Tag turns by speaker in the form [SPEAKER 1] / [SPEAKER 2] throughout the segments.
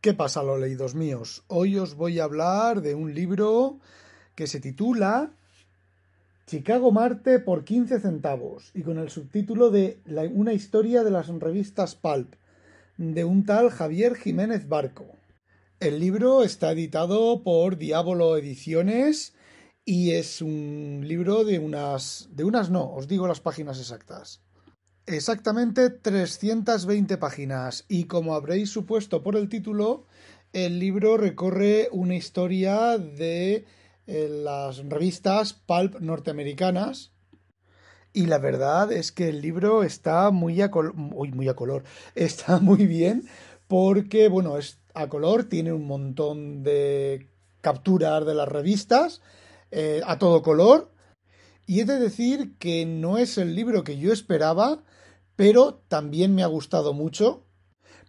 [SPEAKER 1] ¿Qué pasa, los leídos míos? Hoy os voy a hablar de un libro que se titula Chicago Marte por 15 centavos y con el subtítulo de Una historia de las revistas Pulp de un tal Javier Jiménez Barco. El libro está editado por Diablo Ediciones y es un libro de unas de unas no, os digo las páginas exactas. Exactamente 320 páginas. Y como habréis supuesto por el título, el libro recorre una historia de eh, las revistas pulp norteamericanas. Y la verdad es que el libro está muy a, a color, está muy bien porque, bueno, es a color, tiene un montón de capturas de las revistas eh, a todo color y he de decir que no es el libro que yo esperaba, pero también me ha gustado mucho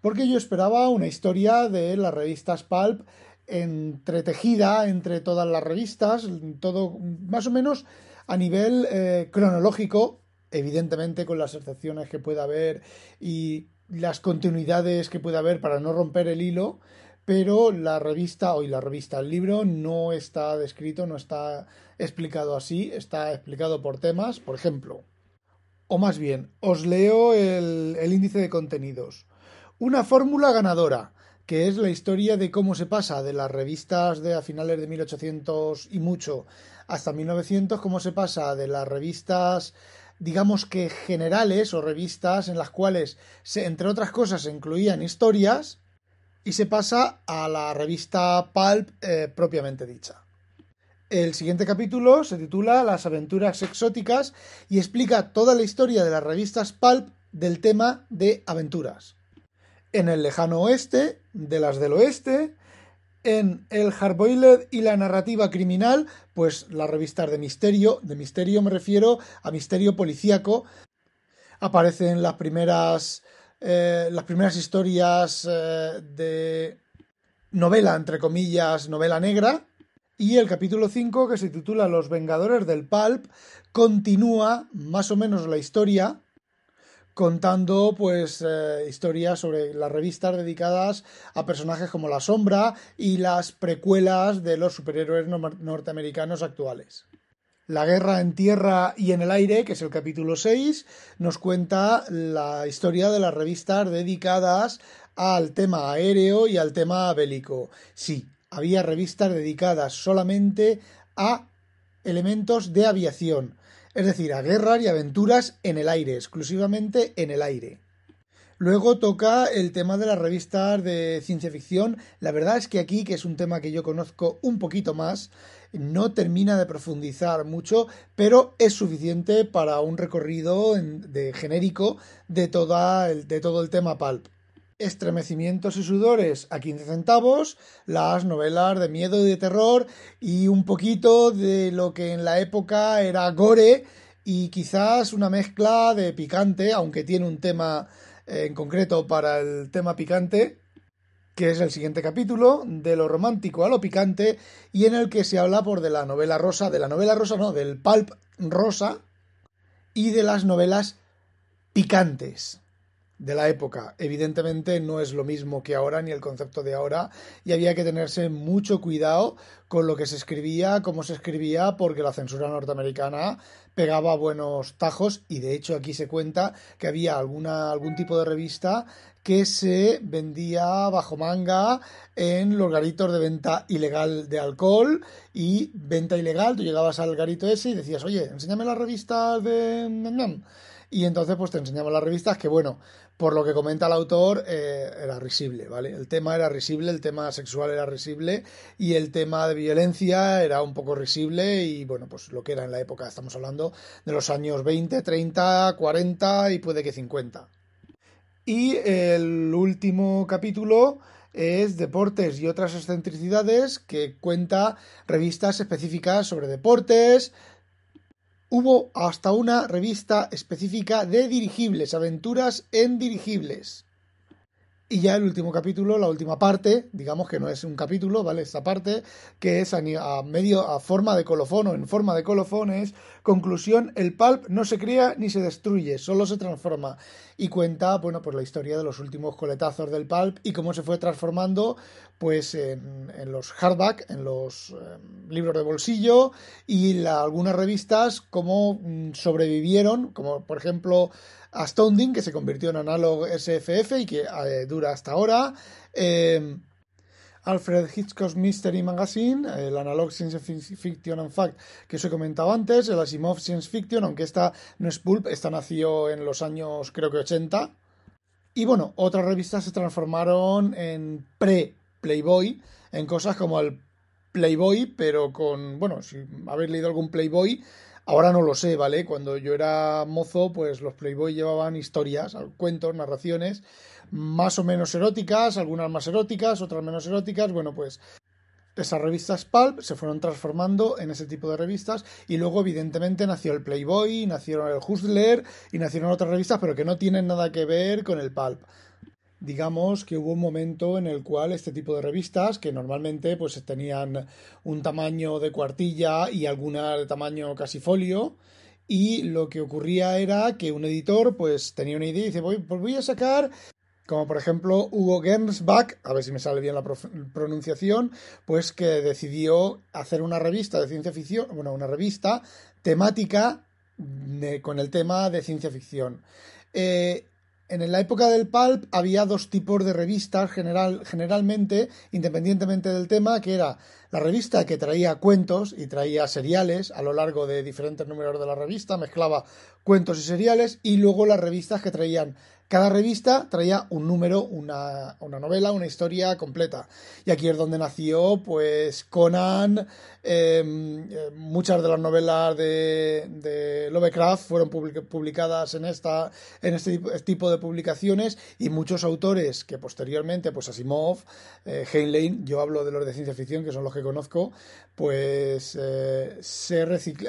[SPEAKER 1] porque yo esperaba una historia de las revistas Pulp entretejida entre todas las revistas, todo más o menos a nivel eh, cronológico, evidentemente con las excepciones que pueda haber y las continuidades que pueda haber para no romper el hilo, pero la revista, hoy la revista, el libro no está descrito, no está explicado así, está explicado por temas, por ejemplo, o más bien, os leo el, índice de contenidos. Una fórmula ganadora, que es la historia de cómo se pasa de las revistas de a finales de 1800 y mucho hasta 1900, cómo se pasa de las revistas digamos que generales o revistas en las cuales, se, entre otras cosas, se incluían historias y se pasa a la revista Pulp eh, propiamente dicha. El siguiente capítulo se titula Las aventuras exóticas y explica toda la historia de las revistas Pulp del tema de aventuras. En el lejano oeste, de las del oeste, en el Hardboiled y la narrativa criminal, pues las revistas de misterio, de misterio me refiero a misterio policíaco, aparecen las primeras eh, las primeras historias eh, de novela, entre comillas, novela negra, y el capítulo 5, que se titula Los Vengadores del Pulp, continúa más o menos la historia contando pues eh, historias sobre las revistas dedicadas a personajes como La Sombra y las precuelas de los superhéroes norteamericanos actuales. La guerra en tierra y en el aire, que es el capítulo 6, nos cuenta la historia de las revistas dedicadas al tema aéreo y al tema bélico. Sí, había revistas dedicadas solamente a elementos de aviación, es decir, a guerras y aventuras en el aire, exclusivamente en el aire. Luego toca el tema de las revistas de ciencia ficción. La verdad es que aquí, que es un tema que yo conozco un poquito más, no termina de profundizar mucho, pero es suficiente para un recorrido de genérico de, toda de todo el tema pulp. Estremecimientos y sudores a 15 centavos, las novelas de miedo y de terror y un poquito de lo que en la época era gore y quizás una mezcla de picante, aunque tiene un tema en concreto para el tema picante, que es el siguiente capítulo, de lo romántico a lo picante, y en el que se habla por de la novela rosa, de la novela rosa no, del pulp rosa y de las novelas picantes de la época. Evidentemente no es lo mismo que ahora ni el concepto de ahora y había que tenerse mucho cuidado con lo que se escribía, cómo se escribía, porque la censura norteamericana pegaba buenos tajos y de hecho aquí se cuenta que había alguna, algún tipo de revista que se vendía bajo manga en los garitos de venta ilegal de alcohol y venta ilegal. Tú llegabas al garito ese y decías, oye, enséñame las revistas de y entonces pues te enseñamos las revistas que bueno, por lo que comenta el autor eh, era risible, ¿vale? El tema era risible, el tema sexual era risible y el tema de violencia era un poco risible y bueno, pues lo que era en la época, estamos hablando de los años 20, 30, 40 y puede que 50. Y el último capítulo es Deportes y otras excentricidades que cuenta revistas específicas sobre deportes, Hubo hasta una revista específica de dirigibles, aventuras en dirigibles. Y ya el último capítulo, la última parte, digamos que no es un capítulo, ¿vale? Esta parte, que es a, medio, a forma de colofón o en forma de colofón, es conclusión, el pulp no se crea ni se destruye, solo se transforma. Y cuenta, bueno, pues la historia de los últimos coletazos del pulp y cómo se fue transformando, pues en, los hardback, en los em, libros de bolsillo y algunas revistas, cómo mm, sobrevivieron, como por ejemplo Astounding, que se convirtió en Analog SFF y que eh, dura hasta ahora. Eh, Alfred Hitchcock Mystery Magazine, el Analog Science Fiction and Fact que os he comentado antes, el Asimov Science Fiction, aunque esta no es pulp, esta nació en los años creo que 80. Y bueno, otras revistas se transformaron en pre-Playboy, en cosas como el Playboy, pero con, bueno, si habéis leído algún Playboy, Ahora no lo sé, ¿vale? Cuando yo era mozo, pues los Playboy llevaban historias, cuentos, narraciones, más o menos eróticas, algunas más eróticas, otras menos eróticas. Bueno, pues esas revistas Pulp se fueron transformando en ese tipo de revistas y luego evidentemente nació el Playboy, nacieron el Hustler y nacieron otras revistas pero que no tienen nada que ver con el Pulp digamos que hubo un momento en el cual este tipo de revistas, que normalmente pues tenían un tamaño de cuartilla y alguna de tamaño casi folio, y lo que ocurría era que un editor pues tenía una idea y dice, voy, pues voy a sacar como por ejemplo Hugo Gernsback, a ver si me sale bien la pronunciación, pues que decidió hacer una revista de ciencia ficción, bueno, una revista temática con el tema de ciencia ficción. Eh, en la época del pulp había dos tipos de revistas general, generalmente, independientemente del tema, que era la revista que traía cuentos y traía seriales a lo largo de diferentes números de la revista, mezclaba cuentos y seriales, y luego las revistas que traían cada revista traía un número, una, novela, una historia completa. Y aquí es donde nació, pues, Conan. Em, eh, muchas de las novelas de, Lovecraft fueron publicadas en, esta, en este tipo de publicaciones y muchos autores que posteriormente, pues Asimov, eh, Heinlein, yo hablo de los de ciencia ficción, que son los que conozco, pues eh, se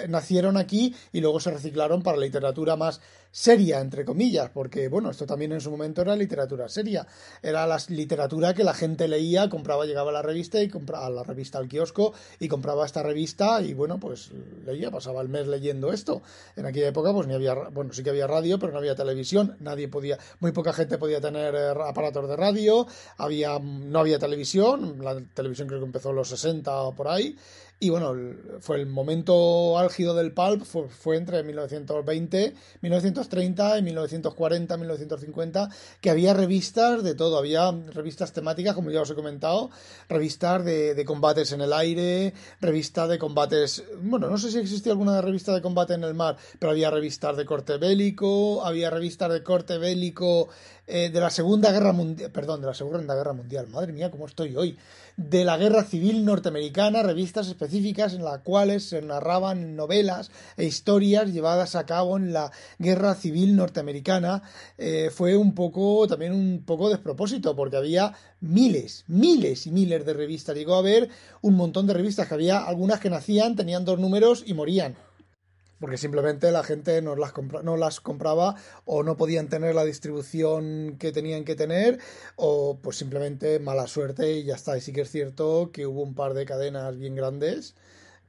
[SPEAKER 1] nacieron aquí y luego se reciclaron para la literatura más seria, entre comillas, porque bueno, esto también en su momento era literatura seria, era la literatura que la gente leía, compraba, llegaba a la revista y compraba a la revista al kiosco y compraba esta revista y bueno, pues leía, pasaba el mes leyendo esto. En aquella época pues ni había, bueno, sí que había radio, pero no había televisión, nadie podía, muy poca gente podía tener eh, aparatos de radio, había, no había televisión, la televisión creo que empezó en los 60 o por ahí, y bueno, fue el momento álgido del pulp, fue, entre 1920, 1930 y 1940, 1950, que había revistas de todo, había revistas temáticas, como ya os he comentado, revistas de, combates en el aire, revistas de combates, bueno, no sé si existía alguna revista de combate en el mar, pero había revistas de corte bélico, había revistas de corte bélico eh, de la Segunda Guerra Mundial, perdón, de la Segunda Guerra Mundial, madre mía, cómo estoy hoy, de la Guerra Civil Norteamericana, revistas específicas en las cuales se narraban novelas e historias llevadas a cabo en la Guerra Civil Norteamericana. Eh, fue un poco, también un poco despropósito, porque había miles, miles y miles de revistas. Llegó a haber un montón de revistas que había algunas que nacían, tenían dos números y morían porque simplemente la gente no las, no las compraba o no podían tener la distribución que tenían que tener o pues simplemente mala suerte y ya está. Y sí que es cierto que hubo un par de cadenas bien grandes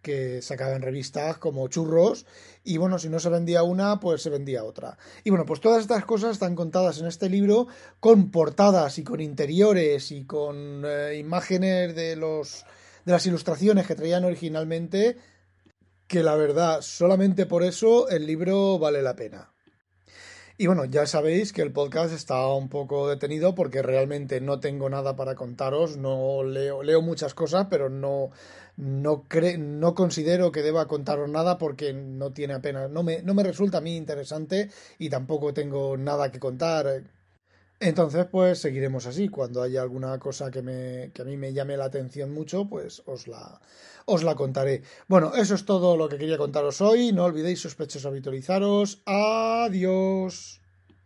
[SPEAKER 1] que sacaban revistas como churros y bueno, si no se vendía una, pues se vendía otra. Y bueno, pues todas estas cosas están contadas en este libro con portadas y con interiores y con eh, imágenes de los de las ilustraciones que traían originalmente que la verdad, solamente por eso el libro vale la pena. Y bueno, ya sabéis que el podcast está un poco detenido porque realmente no tengo nada para contaros, no leo, leo muchas cosas, pero no, no, no considero que deba contaros nada porque no tiene apenas, no me, no me resulta a mí interesante y tampoco tengo nada que contar. Entonces, pues seguiremos así. Cuando haya alguna cosa que, me, que a mí me llame la atención mucho, pues os la, os la contaré. Bueno, eso es todo lo que quería contaros hoy. No olvidéis sospechosos habitualizaros. Adiós.